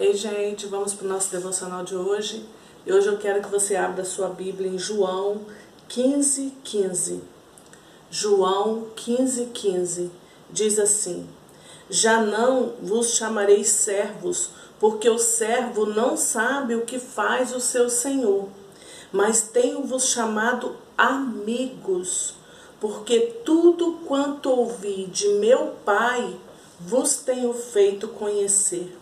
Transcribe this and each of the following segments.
Ei, gente, vamos para o nosso devocional de hoje. E hoje eu quero que você abra sua Bíblia em João 15, 15. João 15, 15 diz assim: Já não vos chamarei servos, porque o servo não sabe o que faz o seu senhor, mas tenho-vos chamado amigos, porque tudo quanto ouvi de meu Pai vos tenho feito conhecer.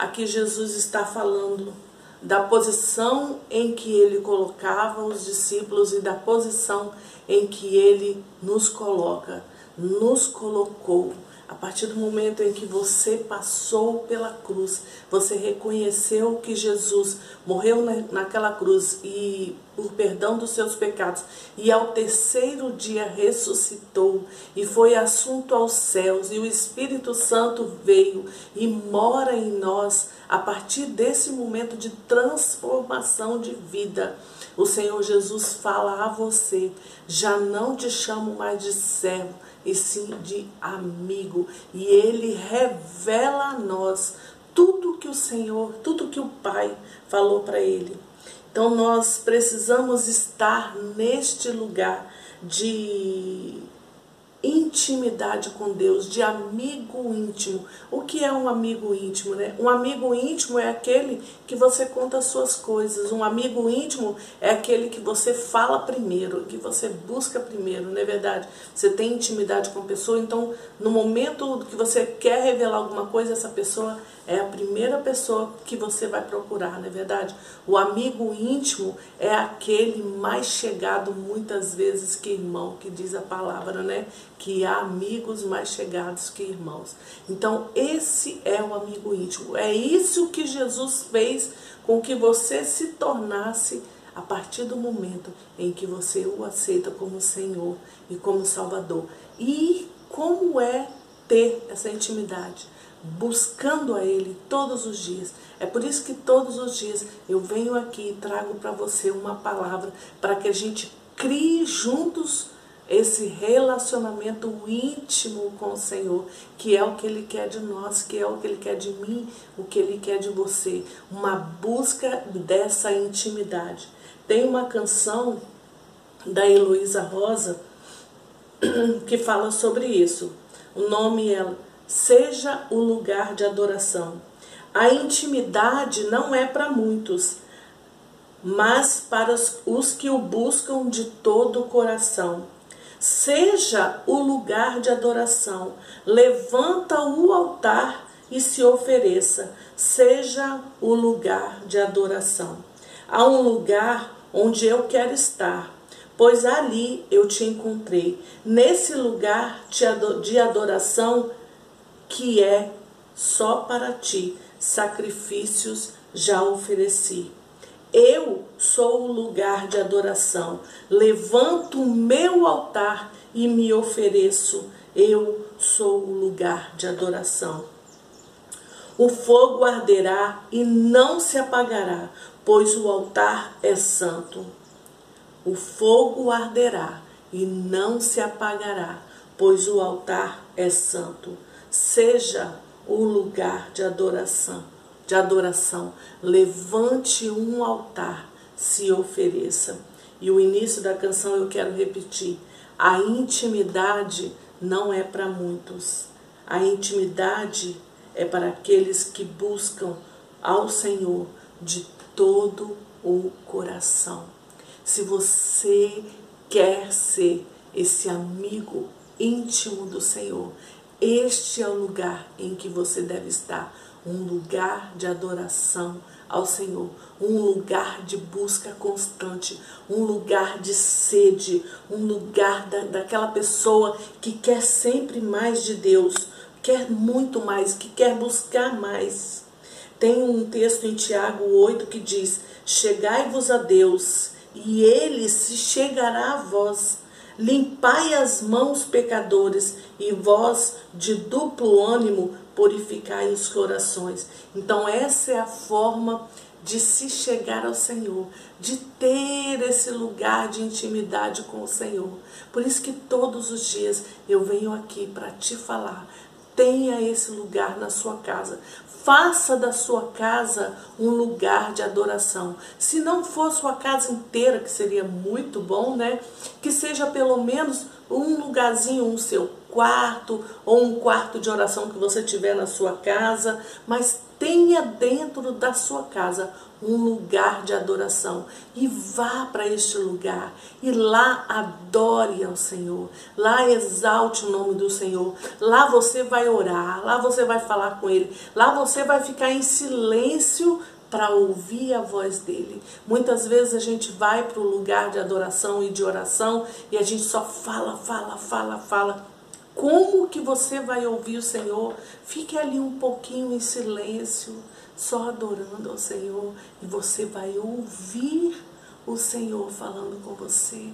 Aqui Jesus está falando da posição em que ele colocava os discípulos e da posição em que ele nos coloca, nos colocou. A partir do momento em que você passou pela cruz, você reconheceu que Jesus morreu naquela cruz e por perdão dos seus pecados, e ao terceiro dia ressuscitou e foi assunto aos céus, e o Espírito Santo veio e mora em nós a partir desse momento de transformação de vida. O Senhor Jesus fala a você: já não te chamo mais de servo, e sim de amigo. E ele revela a nós tudo que o Senhor, tudo que o Pai falou para ele. Então nós precisamos estar neste lugar de intimidade com Deus, de amigo íntimo. O que é um amigo íntimo, né? Um amigo íntimo é aquele que você conta as suas coisas. Um amigo íntimo é aquele que você fala primeiro, que você busca primeiro, não é verdade? Você tem intimidade com a pessoa, então no momento que você quer revelar alguma coisa, essa pessoa é a primeira pessoa que você vai procurar, não é verdade? O amigo íntimo é aquele mais chegado muitas vezes que irmão, que diz a palavra, né? Que há amigos mais chegados que irmãos. Então, esse é o amigo íntimo. É isso que Jesus fez com que você se tornasse a partir do momento em que você o aceita como Senhor e como Salvador. E como é ter essa intimidade? buscando a Ele todos os dias. É por isso que todos os dias eu venho aqui e trago para você uma palavra para que a gente crie juntos esse relacionamento íntimo com o Senhor, que é o que Ele quer de nós, que é o que Ele quer de mim, o que Ele quer de você. Uma busca dessa intimidade. Tem uma canção da Heloísa Rosa que fala sobre isso. O nome é seja o lugar de adoração. A intimidade não é para muitos, mas para os que o buscam de todo o coração. Seja o lugar de adoração. Levanta o altar e se ofereça. Seja o lugar de adoração. Há um lugar onde eu quero estar, pois ali eu te encontrei. Nesse lugar de adoração que é só para ti sacrifícios já ofereci. Eu sou o lugar de adoração. Levanto o meu altar e me ofereço. Eu sou o lugar de adoração. O fogo arderá e não se apagará, pois o altar é santo. O fogo arderá e não se apagará, pois o altar é santo seja o lugar de adoração, de adoração. Levante um altar, se ofereça. E o início da canção eu quero repetir. A intimidade não é para muitos. A intimidade é para aqueles que buscam ao Senhor de todo o coração. Se você quer ser esse amigo íntimo do Senhor, este é o lugar em que você deve estar, um lugar de adoração ao Senhor, um lugar de busca constante, um lugar de sede, um lugar da, daquela pessoa que quer sempre mais de Deus, quer muito mais, que quer buscar mais. Tem um texto em Tiago 8 que diz: Chegai-vos a Deus, e ele se chegará a vós. Limpai as mãos, pecadores, e vós, de duplo ânimo, purificai os corações. Então, essa é a forma de se chegar ao Senhor, de ter esse lugar de intimidade com o Senhor. Por isso que todos os dias eu venho aqui para te falar. tenha esse lugar na sua casa. Faça da sua casa um lugar de adoração. Se não for sua casa inteira, que seria muito bom, né? Que seja pelo menos um lugarzinho, um seu quarto ou um quarto de oração que você tiver na sua casa, mas tenha dentro da sua casa um lugar de adoração e vá para este lugar e lá adore ao Senhor, lá exalte o nome do Senhor, lá você vai orar, lá você vai falar com Ele, lá você vai ficar em silêncio para ouvir a voz dele. Muitas vezes a gente vai para o lugar de adoração e de oração e a gente só fala, fala, fala, fala. Como que você vai ouvir o Senhor? Fique ali um pouquinho em silêncio só adorando ao Senhor e você vai ouvir o Senhor falando com você.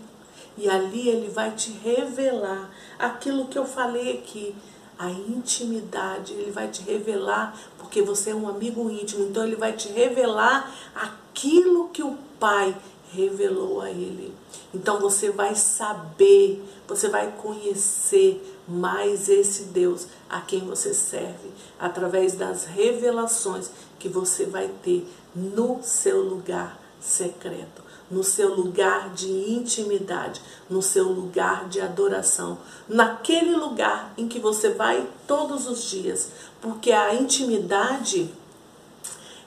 E ali ele vai te revelar aquilo que eu falei aqui, a intimidade, ele vai te revelar, porque você é um amigo íntimo, então ele vai te revelar aquilo que o Pai revelou a ele. Então você vai saber, você vai conhecer mais esse Deus a quem você serve, através das revelações que você vai ter no seu lugar secreto, no seu lugar de intimidade, no seu lugar de adoração, naquele lugar em que você vai todos os dias, porque a intimidade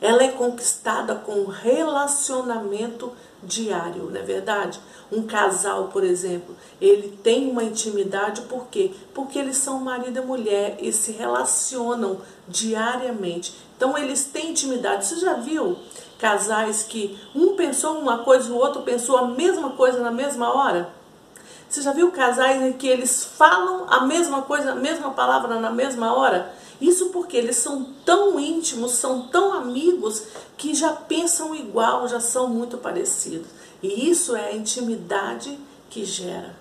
ela é conquistada com relacionamento diário, não é verdade? Um casal, por exemplo, ele tem uma intimidade por quê? Porque eles são marido e mulher e se relacionam diariamente. Então eles têm intimidade. Você já viu casais que um pensou uma coisa o outro pensou a mesma coisa na mesma hora? Você já viu casais em que eles falam a mesma coisa, a mesma palavra na mesma hora? Isso porque eles são tão íntimos, são tão amigos, que já pensam igual, já são muito parecidos. E isso é a intimidade que gera.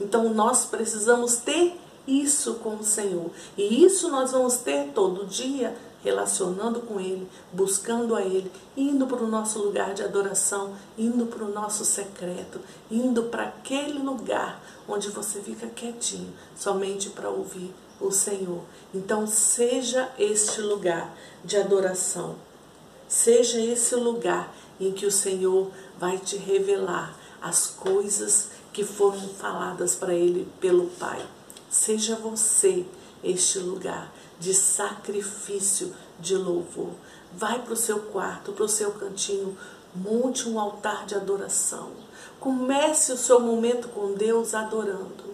Então nós precisamos ter isso com o Senhor. E isso nós vamos ter todo dia, relacionando com Ele, buscando a Ele, indo para o nosso lugar de adoração, indo para o nosso secreto, indo para aquele lugar onde você fica quietinho, somente para ouvir o Senhor. Então, seja este lugar de adoração, seja esse lugar em que o Senhor vai te revelar as coisas que foram faladas para ele pelo Pai. Seja você este lugar de sacrifício, de louvor. Vai para o seu quarto, para o seu cantinho, monte um altar de adoração. Comece o seu momento com Deus adorando.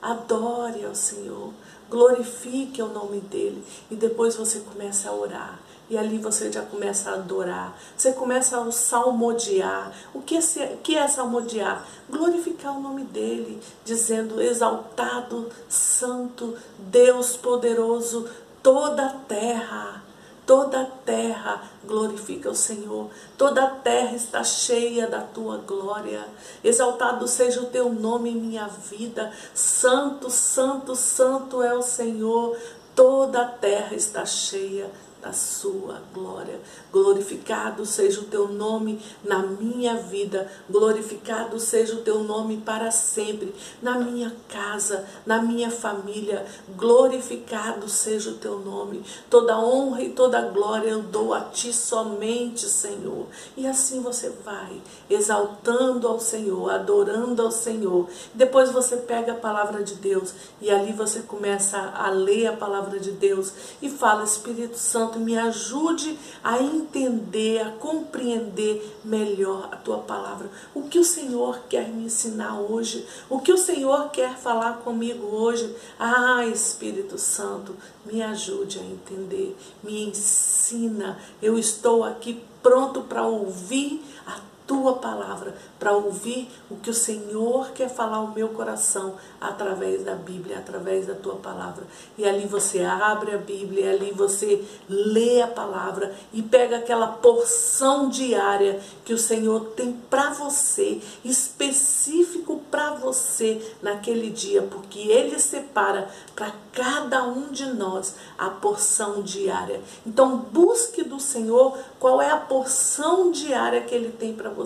Adore ao Senhor glorifique o nome dele e depois você começa a orar. E ali você já começa a adorar, você começa a salmodiar. O que é, que é salmodiar? Glorificar o nome dele, dizendo: Exaltado, Santo, Deus poderoso, toda a terra Toda a terra glorifica o Senhor, toda a terra está cheia da tua glória. Exaltado seja o teu nome em minha vida. Santo, santo, santo é o Senhor. Toda a terra está cheia da sua glória. Glorificado seja o teu nome na minha vida, glorificado seja o teu nome para sempre, na minha casa, na minha família. Glorificado seja o teu nome. Toda honra e toda glória eu dou a ti somente, Senhor. E assim você vai exaltando ao Senhor, adorando ao Senhor. Depois você pega a palavra de Deus e ali você começa a ler a palavra de Deus e fala, Espírito Santo, me ajude a entender, a compreender melhor a tua palavra. O que o Senhor quer me ensinar hoje? O que o Senhor quer falar comigo hoje? Ah, Espírito Santo, me ajude a entender, me ensina. Eu estou aqui pronto para ouvir a tua palavra, para ouvir o que o Senhor quer falar ao meu coração através da Bíblia, através da tua palavra. E ali você abre a Bíblia, e ali você lê a palavra e pega aquela porção diária que o Senhor tem para você, específico para você naquele dia, porque Ele separa para cada um de nós a porção diária. Então busque do Senhor qual é a porção diária que Ele tem para você.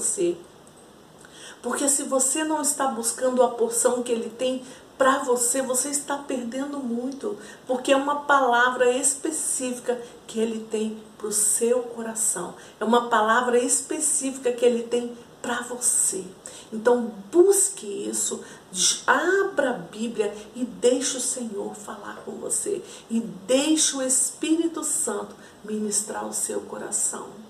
Porque se você não está buscando a porção que Ele tem para você, você está perdendo muito, porque é uma palavra específica que ele tem para o seu coração, é uma palavra específica que ele tem para você. Então busque isso, abra a Bíblia e deixe o Senhor falar com você e deixe o Espírito Santo ministrar o seu coração.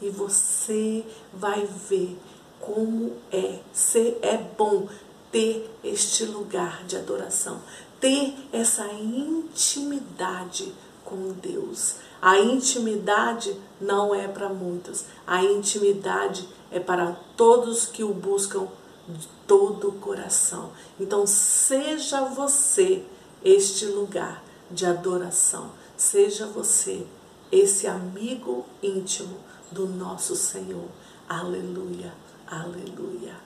E você vai ver como é ser é bom ter este lugar de adoração, ter essa intimidade com Deus. A intimidade não é para muitos, a intimidade é para todos que o buscam de todo o coração. Então, seja você este lugar de adoração, seja você esse amigo íntimo do nosso Senhor. Aleluia, aleluia.